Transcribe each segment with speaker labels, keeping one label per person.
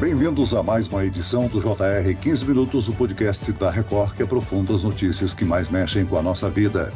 Speaker 1: Bem-vindos a mais uma edição do JR 15 Minutos, o podcast da Record que aprofunda as notícias que mais mexem com a nossa vida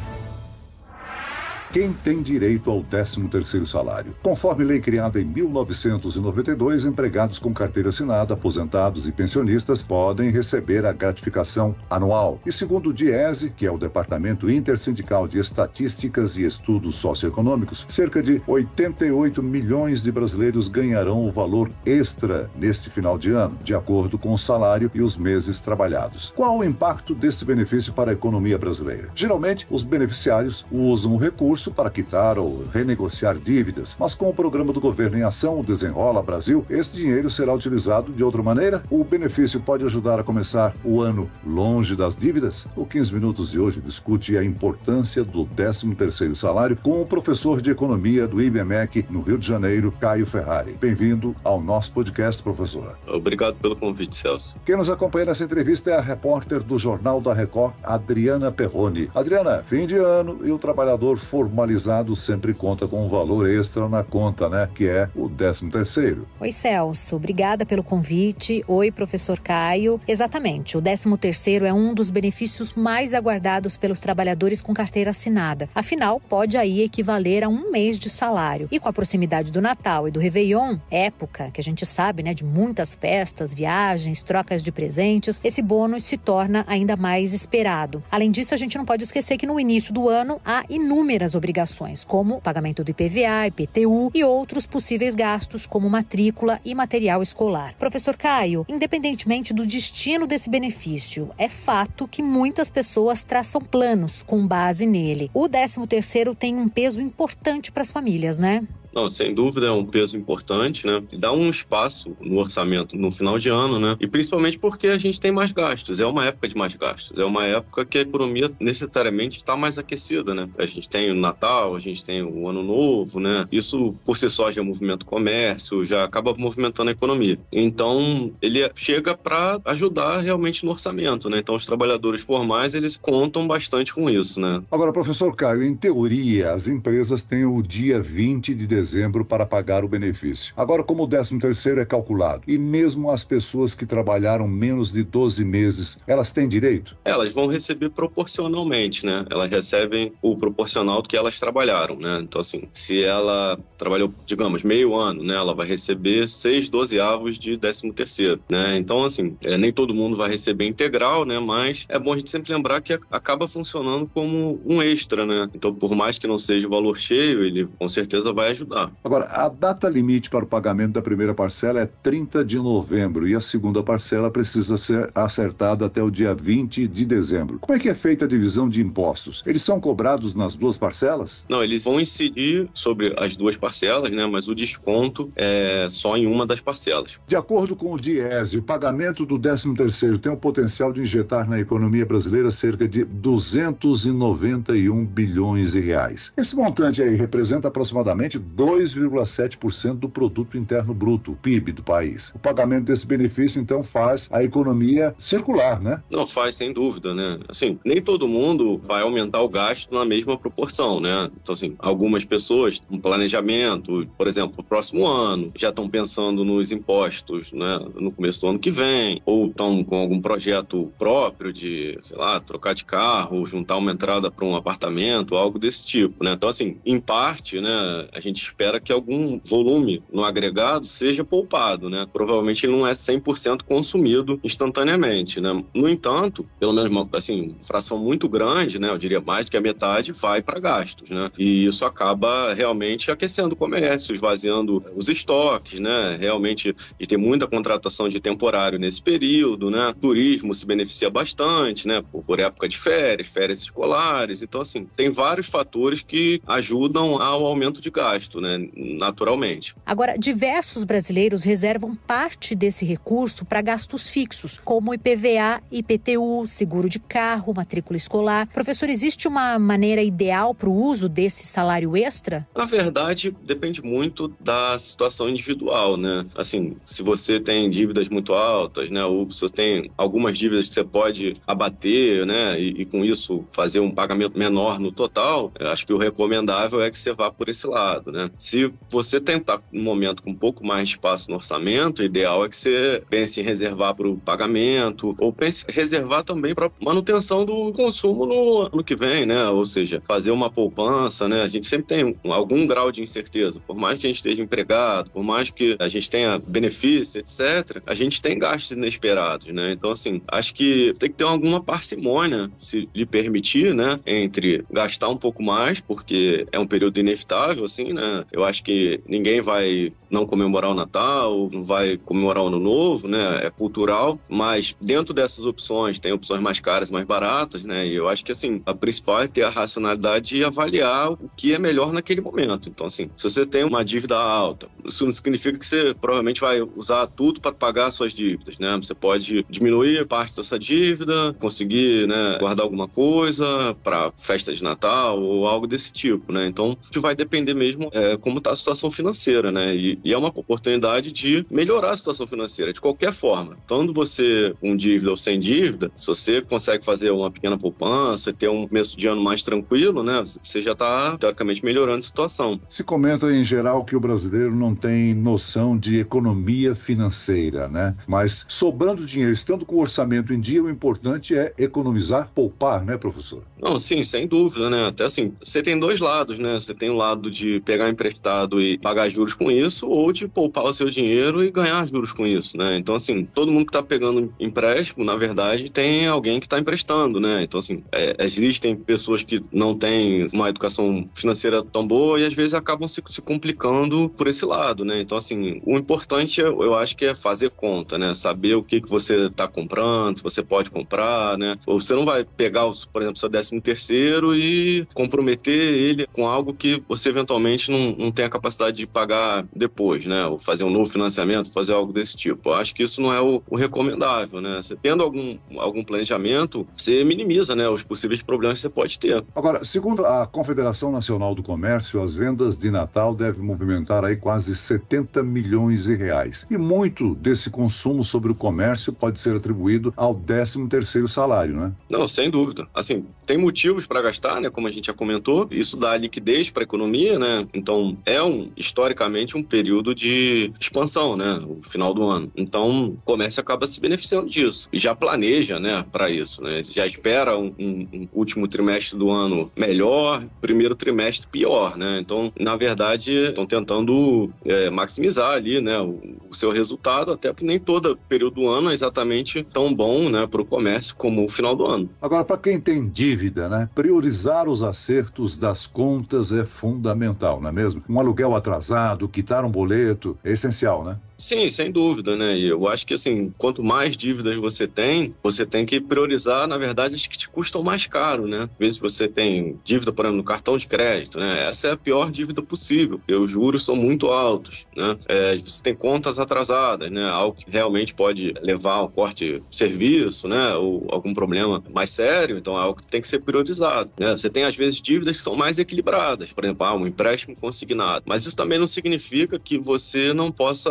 Speaker 1: quem tem direito ao 13º salário. Conforme lei criada em 1992, empregados com carteira assinada, aposentados e pensionistas podem receber a gratificação anual. E segundo o DIESE, que é o Departamento Intersindical de Estatísticas e Estudos Socioeconômicos, cerca de 88 milhões de brasileiros ganharão o valor extra neste final de ano, de acordo com o salário e os meses trabalhados. Qual o impacto desse benefício para a economia brasileira? Geralmente, os beneficiários usam o recurso para quitar ou renegociar dívidas, mas com o programa do governo em ação, o Desenrola Brasil, esse dinheiro será utilizado de outra maneira? O benefício pode ajudar a começar o ano longe das dívidas? O 15 Minutos de hoje discute a importância do 13º salário com o professor de economia do IBMEC no Rio de Janeiro, Caio Ferrari. Bem-vindo ao nosso podcast, professor.
Speaker 2: Obrigado pelo convite, Celso.
Speaker 1: Quem nos acompanha nessa entrevista é a repórter do Jornal da Record, Adriana Perrone. Adriana, fim de ano e o trabalhador formado formalizado sempre conta com um valor extra na conta, né? Que é o 13 terceiro.
Speaker 3: Oi, Celso. Obrigada pelo convite. Oi, professor Caio. Exatamente. O 13 terceiro é um dos benefícios mais aguardados pelos trabalhadores com carteira assinada. Afinal, pode aí equivaler a um mês de salário. E com a proximidade do Natal e do Réveillon, época que a gente sabe, né, de muitas festas, viagens, trocas de presentes, esse bônus se torna ainda mais esperado. Além disso, a gente não pode esquecer que no início do ano há inúmeras obrigações como pagamento do IPVA, IPTU e outros possíveis gastos, como matrícula e material escolar. Professor Caio, independentemente do destino desse benefício, é fato que muitas pessoas traçam planos com base nele. O 13º tem um peso importante para as famílias, né?
Speaker 2: Não, sem dúvida é um peso importante, né? Dá um espaço no orçamento no final de ano, né? E principalmente porque a gente tem mais gastos. É uma época de mais gastos. É uma época que a economia necessariamente está mais aquecida, né? A gente tem o Natal, a gente tem o Ano Novo, né? Isso por si só já movimenta o comércio, já acaba movimentando a economia. Então, ele chega para ajudar realmente no orçamento, né? Então, os trabalhadores formais, eles contam bastante com isso, né?
Speaker 1: Agora, professor Caio, em teoria, as empresas têm o dia 20 de dezembro dezembro para pagar o benefício. Agora, como o 13 terceiro é calculado, e mesmo as pessoas que trabalharam menos de 12 meses, elas têm direito?
Speaker 2: Elas vão receber proporcionalmente, né? Elas recebem o proporcional do que elas trabalharam, né? Então, assim, se ela trabalhou, digamos, meio ano, né? Ela vai receber seis dozeavos de 13 terceiro, né? Então, assim, é, nem todo mundo vai receber integral, né? Mas é bom a gente sempre lembrar que acaba funcionando como um extra, né? Então, por mais que não seja o valor cheio, ele com certeza vai ajudar
Speaker 1: ah. Agora, a data limite para o pagamento da primeira parcela é 30 de novembro e a segunda parcela precisa ser acertada até o dia 20 de dezembro. Como é que é feita a divisão de impostos? Eles são cobrados nas duas parcelas?
Speaker 2: Não, eles vão incidir sobre as duas parcelas, né? Mas o desconto é só em uma das parcelas.
Speaker 1: De acordo com o Diese, o pagamento do 13º tem o potencial de injetar na economia brasileira cerca de 291 bilhões de reais. Esse montante aí representa aproximadamente 2,7% do produto interno bruto, o PIB do país. O pagamento desse benefício então faz a economia circular, né?
Speaker 2: Não faz sem dúvida, né? Assim, nem todo mundo vai aumentar o gasto na mesma proporção, né? Então assim, algumas pessoas um planejamento, por exemplo, o próximo ano, já estão pensando nos impostos, né, no começo do ano que vem, ou estão com algum projeto próprio de, sei lá, trocar de carro, juntar uma entrada para um apartamento, algo desse tipo, né? Então assim, em parte, né, a gente espera que algum volume no agregado seja poupado, né? Provavelmente ele não é 100% consumido instantaneamente, né? No entanto, pelo menos uma assim, fração muito grande, né? Eu diria mais do que a metade vai para gastos, né? E isso acaba realmente aquecendo o comércio, esvaziando os estoques, né? Realmente de ter muita contratação de temporário nesse período, né? Turismo se beneficia bastante, né? Por, por época de férias, férias escolares. Então, assim, tem vários fatores que ajudam ao aumento de né, naturalmente.
Speaker 3: Agora, diversos brasileiros reservam parte desse recurso para gastos fixos, como IPVA, IPTU, seguro de carro, matrícula escolar. Professor, existe uma maneira ideal para o uso desse salário extra?
Speaker 2: Na verdade, depende muito da situação individual, né? Assim, se você tem dívidas muito altas, né, ou se você tem algumas dívidas que você pode abater, né, e, e com isso fazer um pagamento menor no total, acho que o recomendável é que você vá por esse lado, né? Né? Se você tentar um momento com um pouco mais de espaço no orçamento, o ideal é que você pense em reservar para o pagamento ou pense em reservar também para manutenção do consumo no ano que vem, né? Ou seja, fazer uma poupança, né? A gente sempre tem algum grau de incerteza, por mais que a gente esteja empregado, por mais que a gente tenha benefícios, etc. A gente tem gastos inesperados, né? Então, assim, acho que tem que ter alguma parcimônia, se lhe permitir, né? Entre gastar um pouco mais, porque é um período inevitável, assim, né? Eu acho que ninguém vai não comemorar o Natal, não vai comemorar o Ano Novo, né? É cultural, mas dentro dessas opções tem opções mais caras, mais baratas, né? E eu acho que assim, a principal é ter a racionalidade e avaliar o que é melhor naquele momento. Então, assim, se você tem uma dívida alta, isso não significa que você provavelmente vai usar tudo para pagar suas dívidas, né? Você pode diminuir parte dessa dívida, conseguir, né, guardar alguma coisa para festa de Natal ou algo desse tipo, né? Então, vai depender mesmo é, como está a situação financeira, né? E, e, é uma oportunidade de melhorar a situação financeira de qualquer forma. Tanto você com dívida ou sem dívida, se você consegue fazer uma pequena poupança, ter um começo de ano mais tranquilo, né? Você já está teoricamente melhorando a situação.
Speaker 1: Se comenta em geral que o brasileiro não tem noção de economia financeira, né? Mas sobrando dinheiro, estando com o orçamento em dia, o importante é economizar, poupar, né, professor?
Speaker 2: Não, sim, sem dúvida, né? Até assim, você tem dois lados, né? Você tem o lado de pegar emprestado e pagar juros com isso, ou de poupar o seu dinheiro e ganhar juros com isso, né? Então, assim, todo mundo que está pegando empréstimo, na verdade, tem alguém que está emprestando, né? Então, assim, é, existem pessoas que não têm uma educação financeira tão boa e às vezes acabam se, se complicando por esse lado, né? Então, assim, o importante, eu, eu acho que é fazer conta, né? Saber o que, que você está comprando, se você pode comprar, né? Ou você não vai pegar, por exemplo, seu décimo terceiro e comprometer ele com algo que você eventualmente não, não tem a capacidade de pagar depois, né? Ou fazer um novo financiamento, fazer algo desse tipo. Eu acho que isso não é o, o recomendável, né? Você tendo algum, algum planejamento, você minimiza, né? Os possíveis problemas que você pode ter.
Speaker 1: Agora, segundo a Confederação Nacional do Comércio, as vendas de Natal devem movimentar aí quase 70 milhões de reais. E muito desse consumo sobre o comércio pode ser atribuído ao 13 terceiro salário, né?
Speaker 2: Não, sem dúvida. Assim, tem motivos para gastar, né? Como a gente já comentou. Isso dá liquidez para a economia, né? Então, é um, historicamente, um período de expansão, né? O final do ano. Então, o comércio acaba se beneficiando disso. E já planeja, né? Para isso, né? Já espera um, um, um último trimestre do ano melhor, primeiro trimestre pior, né? Então, na verdade, estão tentando é, maximizar ali, né? O, o, seu resultado, até porque nem todo período do ano é exatamente tão bom, né? Para o comércio como o final do ano.
Speaker 1: Agora, para quem tem dívida, né? Priorizar os acertos das contas é fundamental, não é mesmo? Um aluguel atrasado, quitar um boleto, é essencial, né?
Speaker 2: Sim, sem dúvida, né? E eu acho que assim, quanto mais dívidas você tem, você tem que priorizar, na verdade, as que te custam mais caro, né? Às vezes você tem dívida, por exemplo, no cartão de crédito, né? Essa é a pior dívida possível, porque os juros são muito altos, né? É, você tem contas atrasadas, né? Algo que realmente pode levar ao corte de serviço, né? Ou algum problema mais sério, então é algo que tem que ser priorizado, né? Você tem, às vezes, dívidas que são mais equilibradas, por exemplo, ah, um empréstimo consignado, mas isso também não significa que você não possa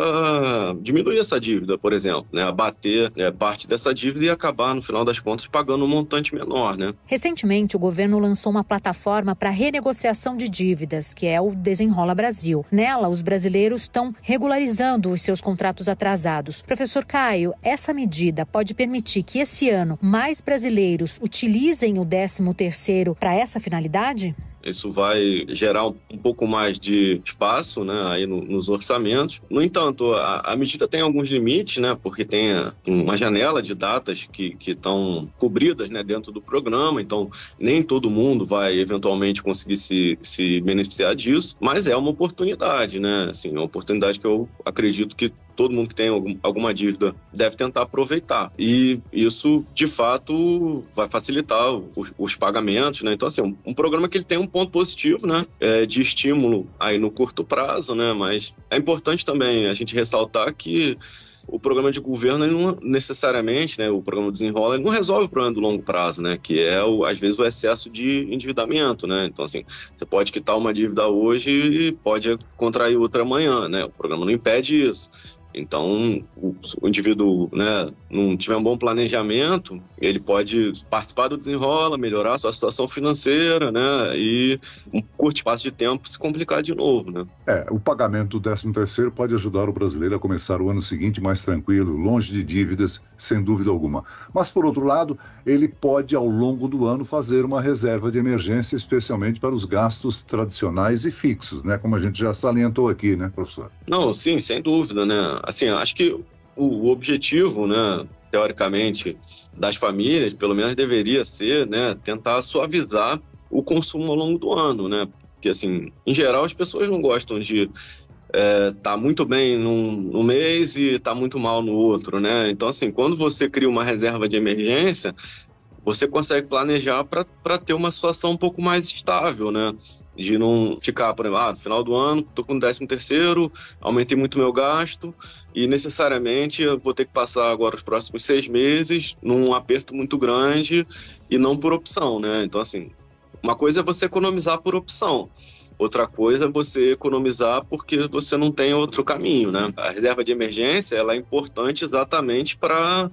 Speaker 2: diminuir essa dívida, por exemplo, né? Abater né, parte dessa dívida e acabar, no final das contas, pagando um montante menor, né?
Speaker 3: Recentemente, o governo lançou uma plataforma para renegociação de dívidas, que é o Desenrola Brasil. Nela, os brasileiros estão regularizando os seus contratos atrasados. Professor Caio, essa medida pode permitir que esse ano mais brasileiros utilizem o 13 terceiro para essa finalidade?
Speaker 2: Isso vai gerar um pouco mais de espaço né, aí no, nos orçamentos. No entanto, a, a, medida tem alguns limites, né, porque tem uma janela de datas que estão cobridas né, dentro do programa, então nem todo mundo vai eventualmente conseguir se, se beneficiar disso, mas é uma oportunidade, né? Assim, uma oportunidade que eu acredito que todo mundo que tem algum, alguma dívida deve tentar aproveitar. E isso, de fato, vai facilitar os, os pagamentos, né? Então, assim, um, um, programa que ele tem um ponto positivo, né? É, de estímulo aí no curto prazo, né? Mas é importante também a gente ressaltar que o programa de governo não necessariamente, né, o programa desenrola, não resolve o problema do longo prazo, né, que é o, às vezes o excesso de endividamento, né? Então assim, você pode quitar uma dívida hoje e pode contrair outra amanhã, né? O programa não impede isso. Então, o, indivíduo né, não tiver um bom planejamento, ele pode participar do desenrola, melhorar a sua situação financeira, né? E um curto espaço de tempo se complicar de novo, né?
Speaker 1: É, o pagamento do 13 terceiro pode ajudar o brasileiro a começar o ano seguinte mais tranquilo, longe de dívidas, sem dúvida alguma. Mas, por outro lado, ele pode, ao longo do ano, fazer uma reserva de emergência, especialmente para os gastos tradicionais e fixos, né? Como a gente já salientou aqui, né, professor?
Speaker 2: Não, sim, sem dúvida, né? Assim, acho que o objetivo, né, teoricamente, das famílias, pelo menos deveria ser, né, tentar suavizar o consumo ao longo do ano, né? Porque, assim, em geral, as pessoas não gostam de é, tá muito bem num, num mês e tá muito mal no outro, né? Então, assim, quando você cria uma reserva de emergência, você consegue planejar para ter uma situação um pouco mais estável, né? De não ficar, por exemplo, ah, no final do ano, tô com o 13 terceiro, aumentei muito meu gasto e necessariamente eu vou ter que passar agora os próximos seis meses num aperto muito grande e não por opção, né? Então, assim, uma coisa é você economizar por opção. Outra coisa é você economizar porque você não tem outro caminho, né? A reserva de emergência ela é importante exatamente para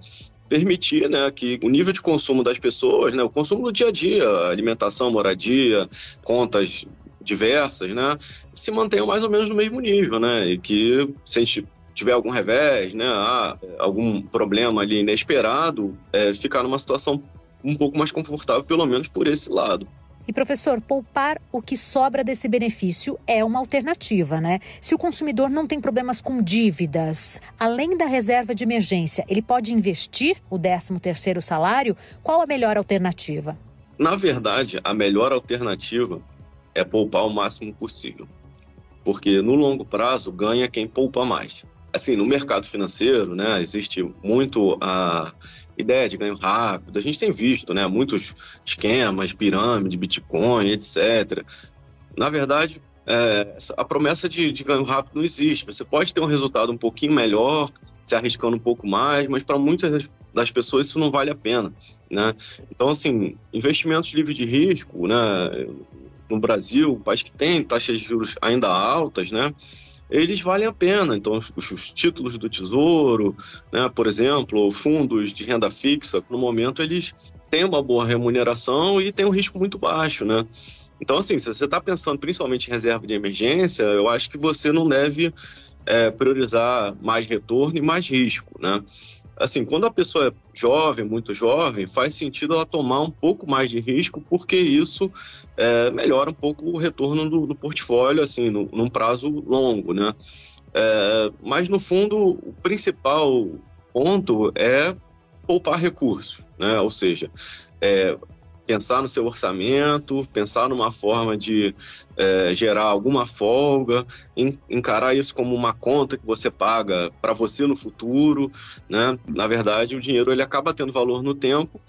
Speaker 2: permitir né, que o nível de consumo das pessoas, né, o consumo do dia a dia, alimentação, moradia, contas diversas, né, se mantenham mais ou menos no mesmo nível, né, e que se a gente tiver algum revés, né, ah, algum problema ali inesperado, é, ficar numa situação um pouco mais confortável, pelo menos por esse lado.
Speaker 3: E professor, poupar o que sobra desse benefício é uma alternativa, né? Se o consumidor não tem problemas com dívidas, além da reserva de emergência, ele pode investir o 13º salário? Qual a melhor alternativa?
Speaker 2: Na verdade, a melhor alternativa é poupar o máximo possível. Porque no longo prazo ganha quem poupa mais. Assim, no mercado financeiro, né, existe muito a ideia de ganho rápido. A gente tem visto, né, muitos esquemas, pirâmide, Bitcoin, etc. Na verdade, é, a promessa de, de, ganho rápido não existe. Você pode ter um resultado um pouquinho melhor, se arriscando um pouco mais, mas para muitas das pessoas isso não vale a pena, né? Então, assim, investimentos livres de risco, né? No Brasil, país que tem taxas de juros ainda altas, né? Eles valem a pena. Então, os, os títulos do Tesouro, né, por exemplo, fundos de renda fixa, no momento eles têm uma boa remuneração e têm um risco muito baixo, né? Então, assim, se você está pensando principalmente em reserva de emergência, eu acho que você não deve é, priorizar mais retorno e mais risco, né? Assim, quando a pessoa é jovem, muito jovem, faz sentido ela tomar um pouco mais de risco, porque isso é, melhora um pouco o retorno do, do portfólio, assim, no, num prazo longo, né? É, mas, no fundo, o principal ponto é poupar recursos, né? Ou seja, é, pensar no seu orçamento, pensar numa forma de é, gerar alguma folga, encarar isso como uma conta que você paga para você no futuro, né? Na verdade, o dinheiro ele acaba tendo valor no tempo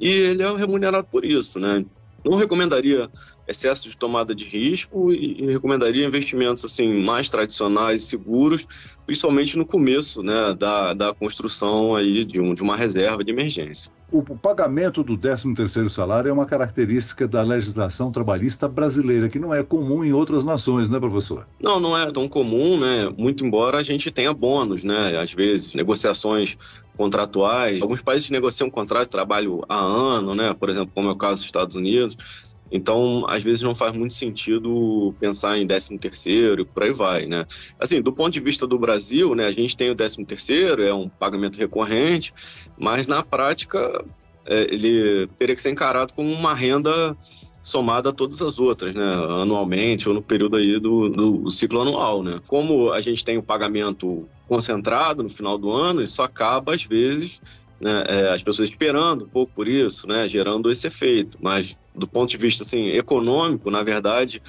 Speaker 2: e ele é remunerado por isso, né? Não recomendaria excesso de tomada de risco e recomendaria investimentos assim mais tradicionais e seguros, principalmente no começo né, da, da construção aí de, um, de uma reserva de emergência.
Speaker 1: O pagamento do 13º salário é uma característica da legislação trabalhista brasileira, que não é comum em outras nações, né, professor?
Speaker 2: Não, não é tão comum, né? Muito embora a gente tenha bônus, né? Às vezes, negociações contratuais. Alguns países negociam contrato de trabalho há ano, né? Por exemplo, como é o caso dos Estados Unidos. Então, às vezes não faz muito sentido pensar em 13 terceiro por aí vai, né? Assim, do ponto de vista do Brasil, né, a gente tem o 13 terceiro, é um pagamento recorrente, mas na prática é, ele teria que ser encarado como uma renda somada a todas as outras, né, anualmente ou no período aí do, do ciclo anual, né. Como a gente tem o pagamento concentrado no final do ano, isso acaba, às vezes, né, é, as pessoas esperando um pouco por isso, né, gerando esse efeito. Mas do ponto de vista assim, econômico, na verdade,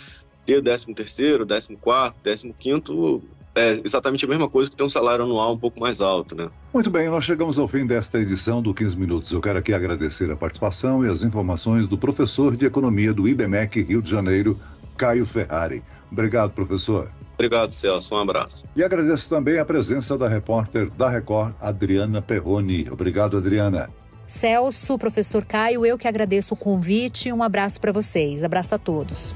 Speaker 2: ter 13 terceiro, 14 quarto, 15 quinto é exatamente a mesma coisa que ter um salário anual um pouco mais alto, né?
Speaker 1: Muito bem, nós chegamos ao fim desta edição do 15 Minutos. Eu quero aqui agradecer a participação e as informações do professor de Economia do IBMEC Rio de Janeiro, Caio Ferrari. Obrigado, professor.
Speaker 2: Obrigado, Celso. Um abraço.
Speaker 1: E agradeço também a presença da repórter da Record, Adriana Perroni. Obrigado, Adriana.
Speaker 3: Celso, professor Caio, eu que agradeço o convite. Um abraço para vocês. Abraço a todos.